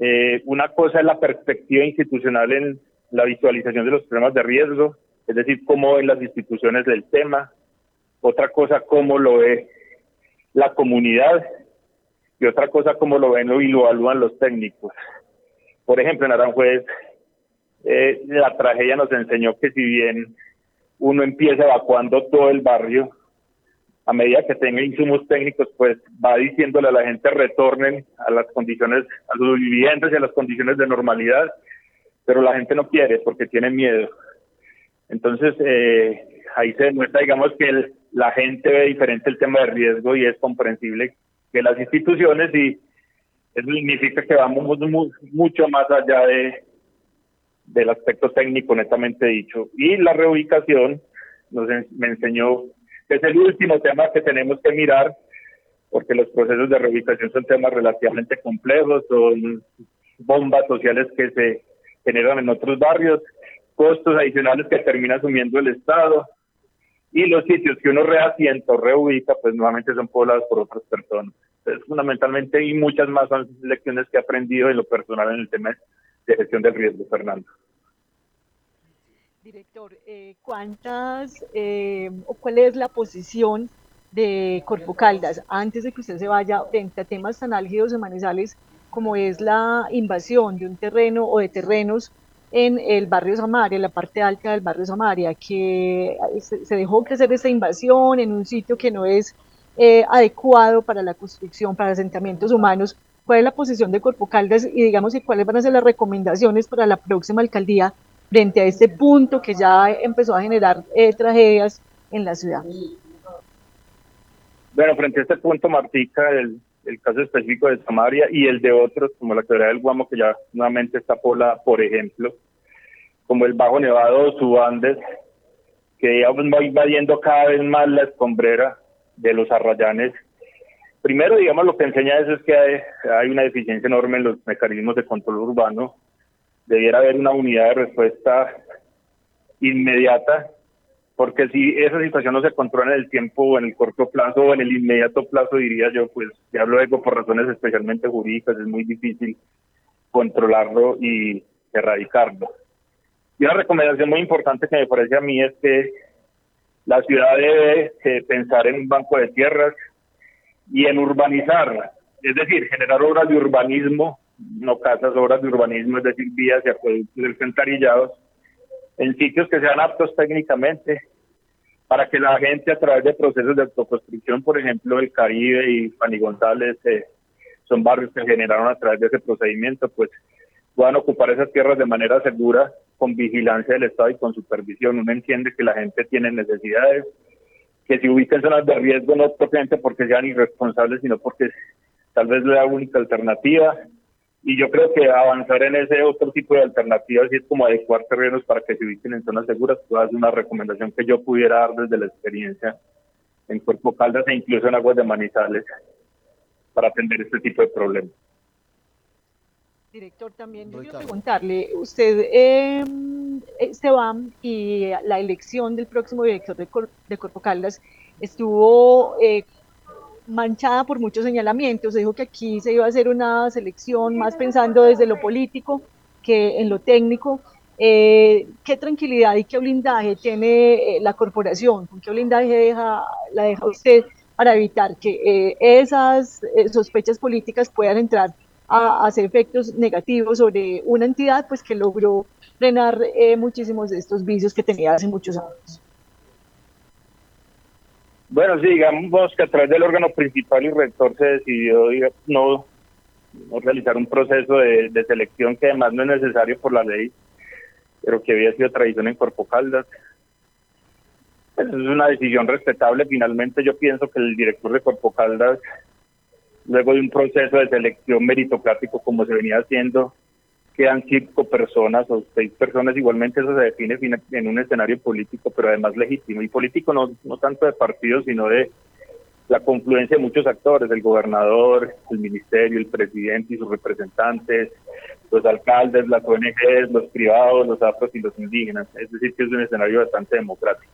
eh, una cosa es la perspectiva institucional en la visualización de los problemas de riesgo, es decir, cómo ven las instituciones del tema. Otra cosa, cómo lo ve la comunidad. Y otra cosa, cómo lo ven y lo evalúan los técnicos. Por ejemplo, en Aranjuez, eh, la tragedia nos enseñó que si bien uno empieza evacuando todo el barrio, a medida que tenga insumos técnicos, pues va diciéndole a la gente retornen a las condiciones, a sus viviendas y a las condiciones de normalidad, pero la gente no quiere porque tiene miedo. Entonces, eh, ahí se demuestra, digamos, que la gente ve diferente el tema de riesgo y es comprensible que las instituciones, y eso significa que vamos mucho más allá de del aspecto técnico netamente dicho. Y la reubicación nos me enseñó es el último tema que tenemos que mirar, porque los procesos de reubicación son temas relativamente complejos, son bombas sociales que se generan en otros barrios, costos adicionales que termina asumiendo el Estado, y los sitios que uno reasienta o reubica, pues nuevamente son poblados por otras personas. Entonces, fundamentalmente, y muchas más lecciones que he aprendido en lo personal en el tema de gestión del riesgo, Fernando. Director, eh, ¿cuántas eh, o cuál es la posición de Corpo Caldas antes de que usted se vaya frente a temas tan álgidos de Manizales como es la invasión de un terreno o de terrenos en el barrio Samaria, en la parte alta del barrio Samaria, que se dejó crecer esta invasión en un sitio que no es eh, adecuado para la construcción, para asentamientos humanos. ¿Cuál es la posición de Corpo Caldas y digamos y cuáles van a ser las recomendaciones para la próxima alcaldía frente a este punto que ya empezó a generar eh, tragedias en la ciudad. Bueno, frente a este punto, Martica, el, el caso específico de Samaria y el de otros, como la quebrada del Guamo, que ya nuevamente está poblada, por ejemplo, como el Bajo Nevado Subandes, que ya va invadiendo cada vez más la escombrera de los arrayanes. Primero, digamos, lo que enseña eso es que hay, hay una deficiencia enorme en los mecanismos de control urbano debiera haber una unidad de respuesta inmediata, porque si esa situación no se controla en el tiempo en el corto plazo o en el inmediato plazo, diría yo, pues ya luego por razones especialmente jurídicas es muy difícil controlarlo y erradicarlo. Y una recomendación muy importante que me parece a mí es que La ciudad debe eh, pensar en un banco de tierras y en urbanizar, es decir, generar obras de urbanismo, no casas, obras de urbanismo, es decir, vías y acueductos alcantarillados, en sitios que sean aptos técnicamente, para que la gente a través de procesos de autoconstrucción, por ejemplo, el Caribe y Fanny González, eh, son barrios que generaron a través de ese procedimiento, pues puedan ocupar esas tierras de manera segura, con vigilancia del Estado y con supervisión. Uno entiende que la gente tiene necesidades, que se ubica en zonas de riesgo no propiamente porque sean irresponsables, sino porque tal vez la única alternativa. Y yo creo que avanzar en ese otro tipo de alternativas y es como adecuar terrenos para que se ubiquen en zonas seguras, pues es una recomendación que yo pudiera dar desde la experiencia en Cuerpo Caldas e incluso en Aguas de Manizales para atender este tipo de problemas. Director, también yo quiero preguntarle, usted, eh, Esteban, y la elección del próximo director de, de Cuerpo Caldas estuvo eh, manchada por muchos señalamientos. Se dijo que aquí se iba a hacer una selección más pensando desde lo político que en lo técnico. Eh, ¿Qué tranquilidad y qué blindaje tiene eh, la corporación? ¿Con qué blindaje deja, la deja usted para evitar que eh, esas eh, sospechas políticas puedan entrar a, hacer efectos negativos sobre una entidad pues que logró frenar eh, muchísimos de estos vicios que tenía hace muchos años. Bueno, sí, digamos que a través del órgano principal y rector se decidió no, realizar un proceso de, de, selección que además no es necesario por la ley, pero que había sido tradición en Corpo Caldas. Pues es una decisión respetable. Finalmente yo pienso que el director de Corpo Caldas luego de un proceso de selección meritocrático como se venía haciendo, quedan cinco personas o seis personas, igualmente eso se define en un escenario político, pero además legítimo, y político no, no tanto de partidos, sino de la confluencia de muchos actores, el gobernador, el ministerio, el presidente y sus representantes, los alcaldes, las ONGs, los privados, los afros y los indígenas, es decir, que es un escenario bastante democrático.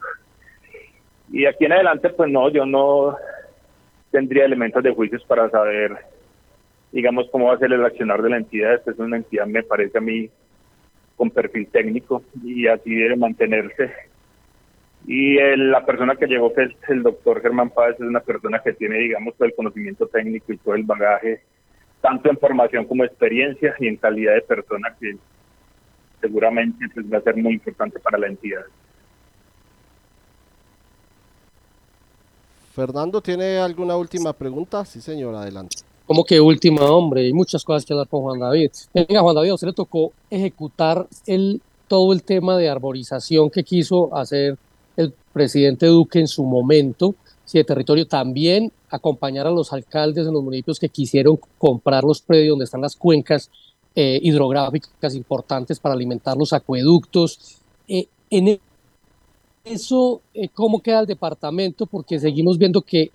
Y aquí en adelante, pues no, yo no tendría elementos de juicios para saber, digamos, cómo va a ser el accionar de la entidad. Esta es una entidad, me parece a mí, con perfil técnico y así debe mantenerse. Y el, la persona que llegó, que es el doctor Germán Páez, es una persona que tiene, digamos, todo el conocimiento técnico y todo el bagaje, tanto en formación como experiencia y en calidad de persona, que seguramente pues, va a ser muy importante para la entidad. Fernando, ¿tiene alguna última pregunta? Sí, señor, adelante. Como que última, hombre, hay muchas cosas que hablar con Juan David. Venga, Juan David, a usted le tocó ejecutar el, todo el tema de arborización que quiso hacer el presidente Duque en su momento, si de territorio también acompañar a los alcaldes en los municipios que quisieron comprar los predios donde están las cuencas eh, hidrográficas importantes para alimentar los acueductos. Eh, en eso, eh, ¿cómo queda el departamento? Porque seguimos viendo que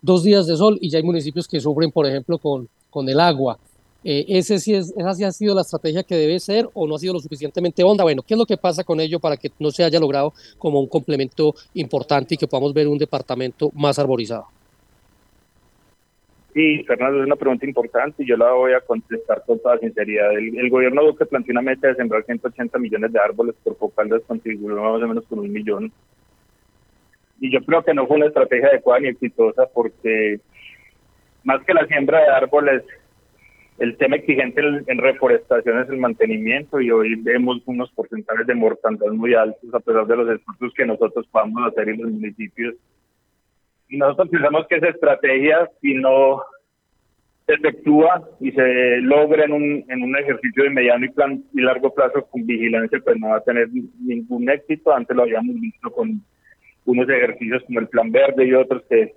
dos días de sol y ya hay municipios que sufren, por ejemplo, con, con el agua. Eh, ese sí es, ¿Esa sí ha sido la estrategia que debe ser o no ha sido lo suficientemente honda? Bueno, ¿qué es lo que pasa con ello para que no se haya logrado como un complemento importante y que podamos ver un departamento más arborizado? Sí, Fernando, es una pregunta importante y yo la voy a contestar con toda sinceridad. El, el gobierno Duque planteó una meta de sembrar 180 millones de árboles, por Popaldas contribuyó más o menos con un millón. Y yo creo que no fue una estrategia adecuada ni exitosa porque más que la siembra de árboles, el tema exigente en reforestación es el mantenimiento y hoy vemos unos porcentajes de mortandad muy altos a pesar de los esfuerzos que nosotros podamos hacer en los municipios y nosotros pensamos que esa estrategia, si no se efectúa y se logra en un, en un ejercicio de mediano y, plan, y largo plazo con vigilancia, pues no va a tener ningún éxito. Antes lo habíamos visto con unos ejercicios como el Plan Verde y otros que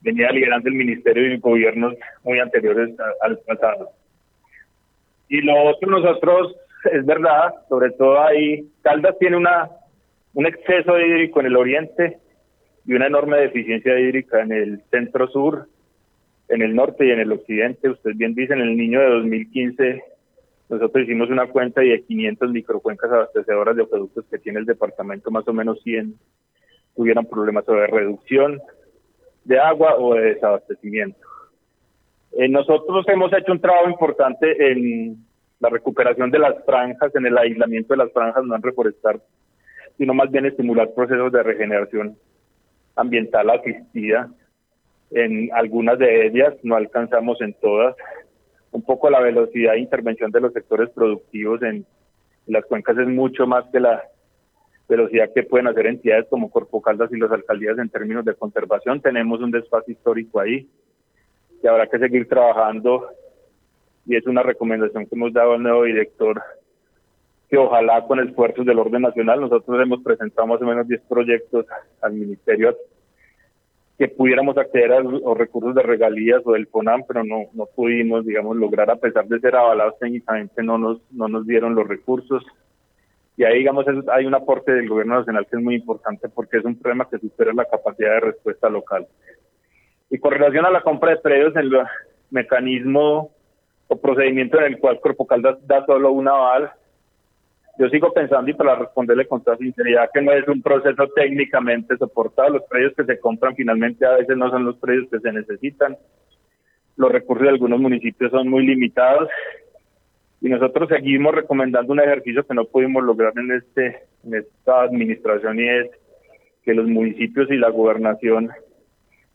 venía liderando el Ministerio y gobiernos muy anteriores al pasado. Y lo otro nosotros, es verdad, sobre todo ahí, Caldas tiene una un exceso hídrico en el oriente, y una enorme deficiencia hídrica en el centro sur, en el norte y en el occidente. Usted bien dice, en el niño de 2015 nosotros hicimos una cuenta y de 500 microcuencas abastecedoras de productos que tiene el departamento, más o menos 100 tuvieran problemas sobre reducción de agua o de desabastecimiento. Eh, nosotros hemos hecho un trabajo importante en la recuperación de las franjas, en el aislamiento de las franjas, no en reforestar sino más bien estimular procesos de regeneración ambiental asistida. En algunas de ellas, no alcanzamos en todas, un poco la velocidad de intervención de los sectores productivos en, las cuencas es mucho más que la velocidad que pueden hacer entidades como Corpo Caldas y las alcaldías en términos de conservación. Tenemos un desfase histórico ahí y habrá que seguir trabajando y es una recomendación que hemos dado al nuevo director que ojalá con esfuerzos del orden nacional, nosotros hemos presentado más o menos 10 proyectos al ministerio que pudiéramos acceder a los recursos de regalías o del FONAM, pero no, no pudimos, digamos, lograr, a pesar de ser avalados técnicamente, no nos, no nos dieron los recursos. Y ahí, digamos, hay un aporte del gobierno nacional que es muy importante porque es un problema que supera la capacidad de respuesta local. Y con relación a la compra de predios, el mecanismo o procedimiento en el cual Corpo Caldas da solo un aval, yo sigo pensando y para responderle con toda sinceridad que no es un proceso técnicamente soportado. Los predios que se compran finalmente a veces no son los predios que se necesitan. Los recursos de algunos municipios son muy limitados y nosotros seguimos recomendando un ejercicio que no pudimos lograr en este en esta administración y es que los municipios y la gobernación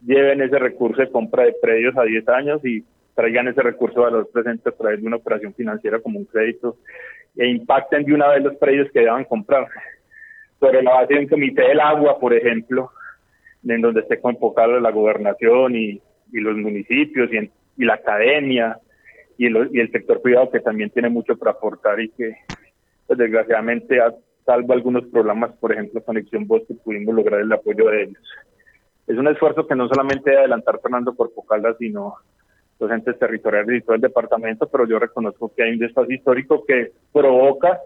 lleven ese recurso de compra de predios a 10 años y traigan ese recurso de valor presente a través de una operación financiera como un crédito e impacten de una vez los precios que deban comprar. Sobre la base de un comité del agua, por ejemplo, en donde esté convocado la gobernación y, y los municipios y, la academia y el, y el sector privado que también tiene mucho para aportar y que pues, desgraciadamente salvo algunos programas, por ejemplo Conexión Bosque, pudimos lograr el apoyo de ellos. Es un esfuerzo que no solamente debe adelantar Fernando Corpocalda, sino los entes territoriales y todo el departamento, pero yo reconozco que hay un desfase histórico que provoca,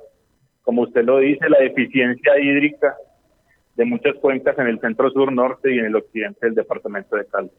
como usted lo dice, la deficiencia hídrica de muchas cuencas en el centro sur, norte y en el occidente del departamento de Cali.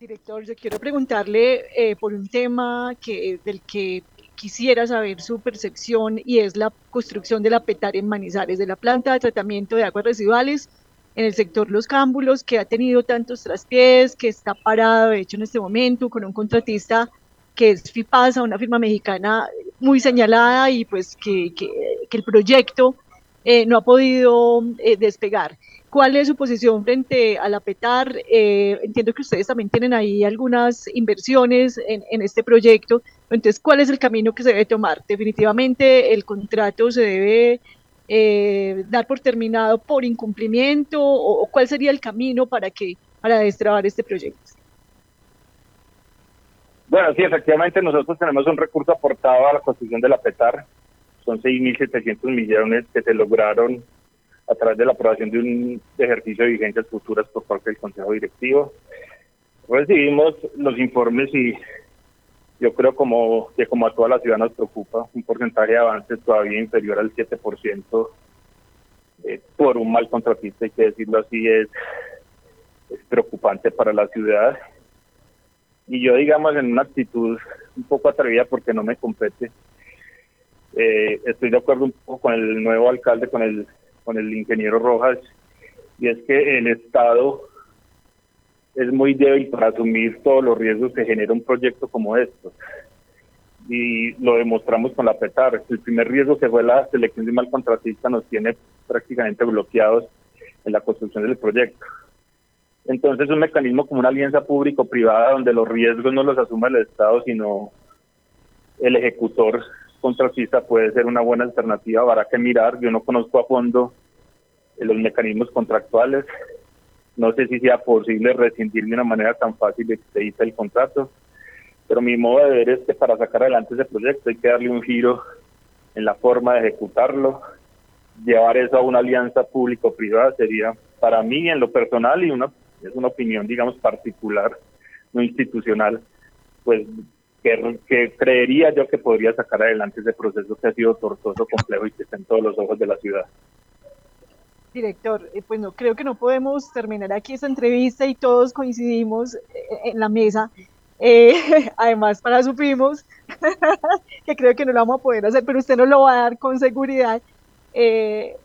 Director, yo quiero preguntarle eh, por un tema que, del que quisiera saber su percepción y es la construcción de la PETAR en Manizales, de la planta de tratamiento de aguas residuales en el sector Los Cámbulos, que ha tenido tantos traspiés, que está parado, de hecho, en este momento, con un contratista que es FIPASA, una firma mexicana muy señalada y pues que, que, el proyecto eh, no ha podido eh, despegar. ¿Cuál es su posición frente a la PETAR? Eh, entiendo que ustedes también tienen ahí algunas inversiones en, este proyecto. Entonces, ¿cuál es el camino que se debe tomar? Definitivamente el contrato se debe eh, dar por terminado por incumplimiento o, cuál sería el camino para que para destrabar este proyecto? Bueno, sí, efectivamente nosotros tenemos un recurso aportado a la construcción de la PETAR, son 6.700 millones que se lograron a través de la aprobación de un ejercicio de vigencias futuras por parte del Consejo Directivo. Recibimos los informes y yo creo como que como a toda la ciudad nos preocupa un porcentaje de avance todavía inferior al 7% eh, por un mal contratista, hay que decirlo así, es, preocupante para la ciudad. Y yo, digamos, en una actitud un poco atrevida porque no me compete, eh, estoy de acuerdo un poco con el nuevo alcalde, con el, con el ingeniero Rojas, y es que el Estado es muy débil para asumir todos los riesgos que genera un proyecto como estos. Y lo demostramos con la PETAR. El primer riesgo que fue la selección de mal contratista nos tiene prácticamente bloqueados en la construcción del proyecto. Entonces, un mecanismo como una alianza público-privada donde los riesgos no los asume el Estado, sino el ejecutor contratista puede ser una buena alternativa. Habrá que mirar. Yo no conozco a fondo los mecanismos contractuales no sé si sea posible rescindir de una manera tan fácil de que el contrato, pero mi modo de ver es que para sacar adelante ese proyecto hay que darle un giro en la forma de ejecutarlo. Llevar eso a una alianza público-privada sería para mí en lo personal y una es una opinión digamos particular, no institucional, pues que, que, creería yo que podría sacar adelante ese proceso que ha sido tortuoso, complejo y que está en todos los ojos de la ciudad director, eh, pues no creo que no podemos terminar aquí esta entrevista y todos coincidimos eh, en la mesa. Eh, además, para supimos que creo que no lo vamos a poder hacer, pero usted nos lo va a dar con seguridad,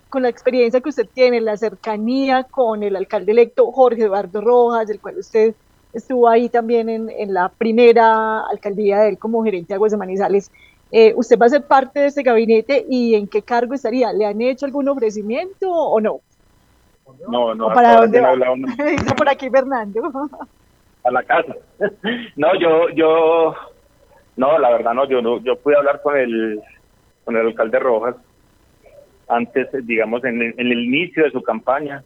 con la experiencia que usted tiene, la cercanía con el alcalde electo Jorge Eduardo Rojas, del cual usted estuvo ahí también en, en la primera alcaldía de él como gerente de Aguas de Manizales. Eh, ¿Usted va a ser parte de ese gabinete y en qué cargo estaría? ¿Le han hecho algún ofrecimiento o no? No, no. ¿O para dónde va? hablado Dice por aquí Fernando. a la casa. no, yo, yo, no, la verdad no, yo no, yo pude hablar con el, con el alcalde Rojas antes, digamos, en, el- en el inicio de su campaña.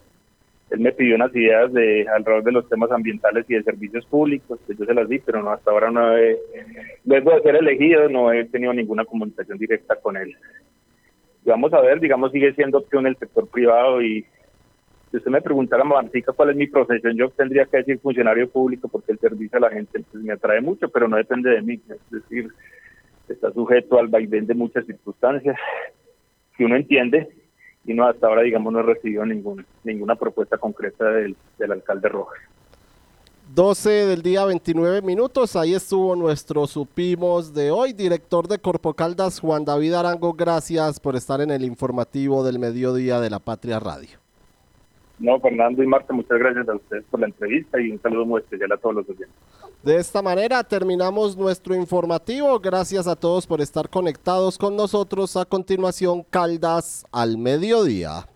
Él me pidió unas ideas de alrededor de los temas ambientales y de servicios públicos, que yo se las di, pero no, hasta ahora no he, luego de ser elegido, no he tenido ninguna comunicación directa con él. Y vamos a ver, digamos, sigue siendo opción el sector privado y si usted me preguntara, Martica, cuál es mi profesión, yo tendría que decir funcionario público porque el servicio a la gente pues, me atrae mucho, pero no depende de mí. Es decir, está sujeto al vaivén de muchas circunstancias que uno entiende y no hasta ahora, digamos, no he recibido ningún, ninguna propuesta concreta del, del alcalde Rojas. 12 del día 29 minutos, ahí estuvo nuestro supimos de hoy, director de Corpo Caldas, Juan David Arango, gracias por estar en el informativo del mediodía de la Patria Radio. No, Fernando y Marta, muchas gracias a ustedes por la entrevista y un saludo muy especial a todos los oyentes. De esta manera terminamos nuestro informativo, gracias a todos por estar conectados con nosotros, a continuación Caldas al mediodía.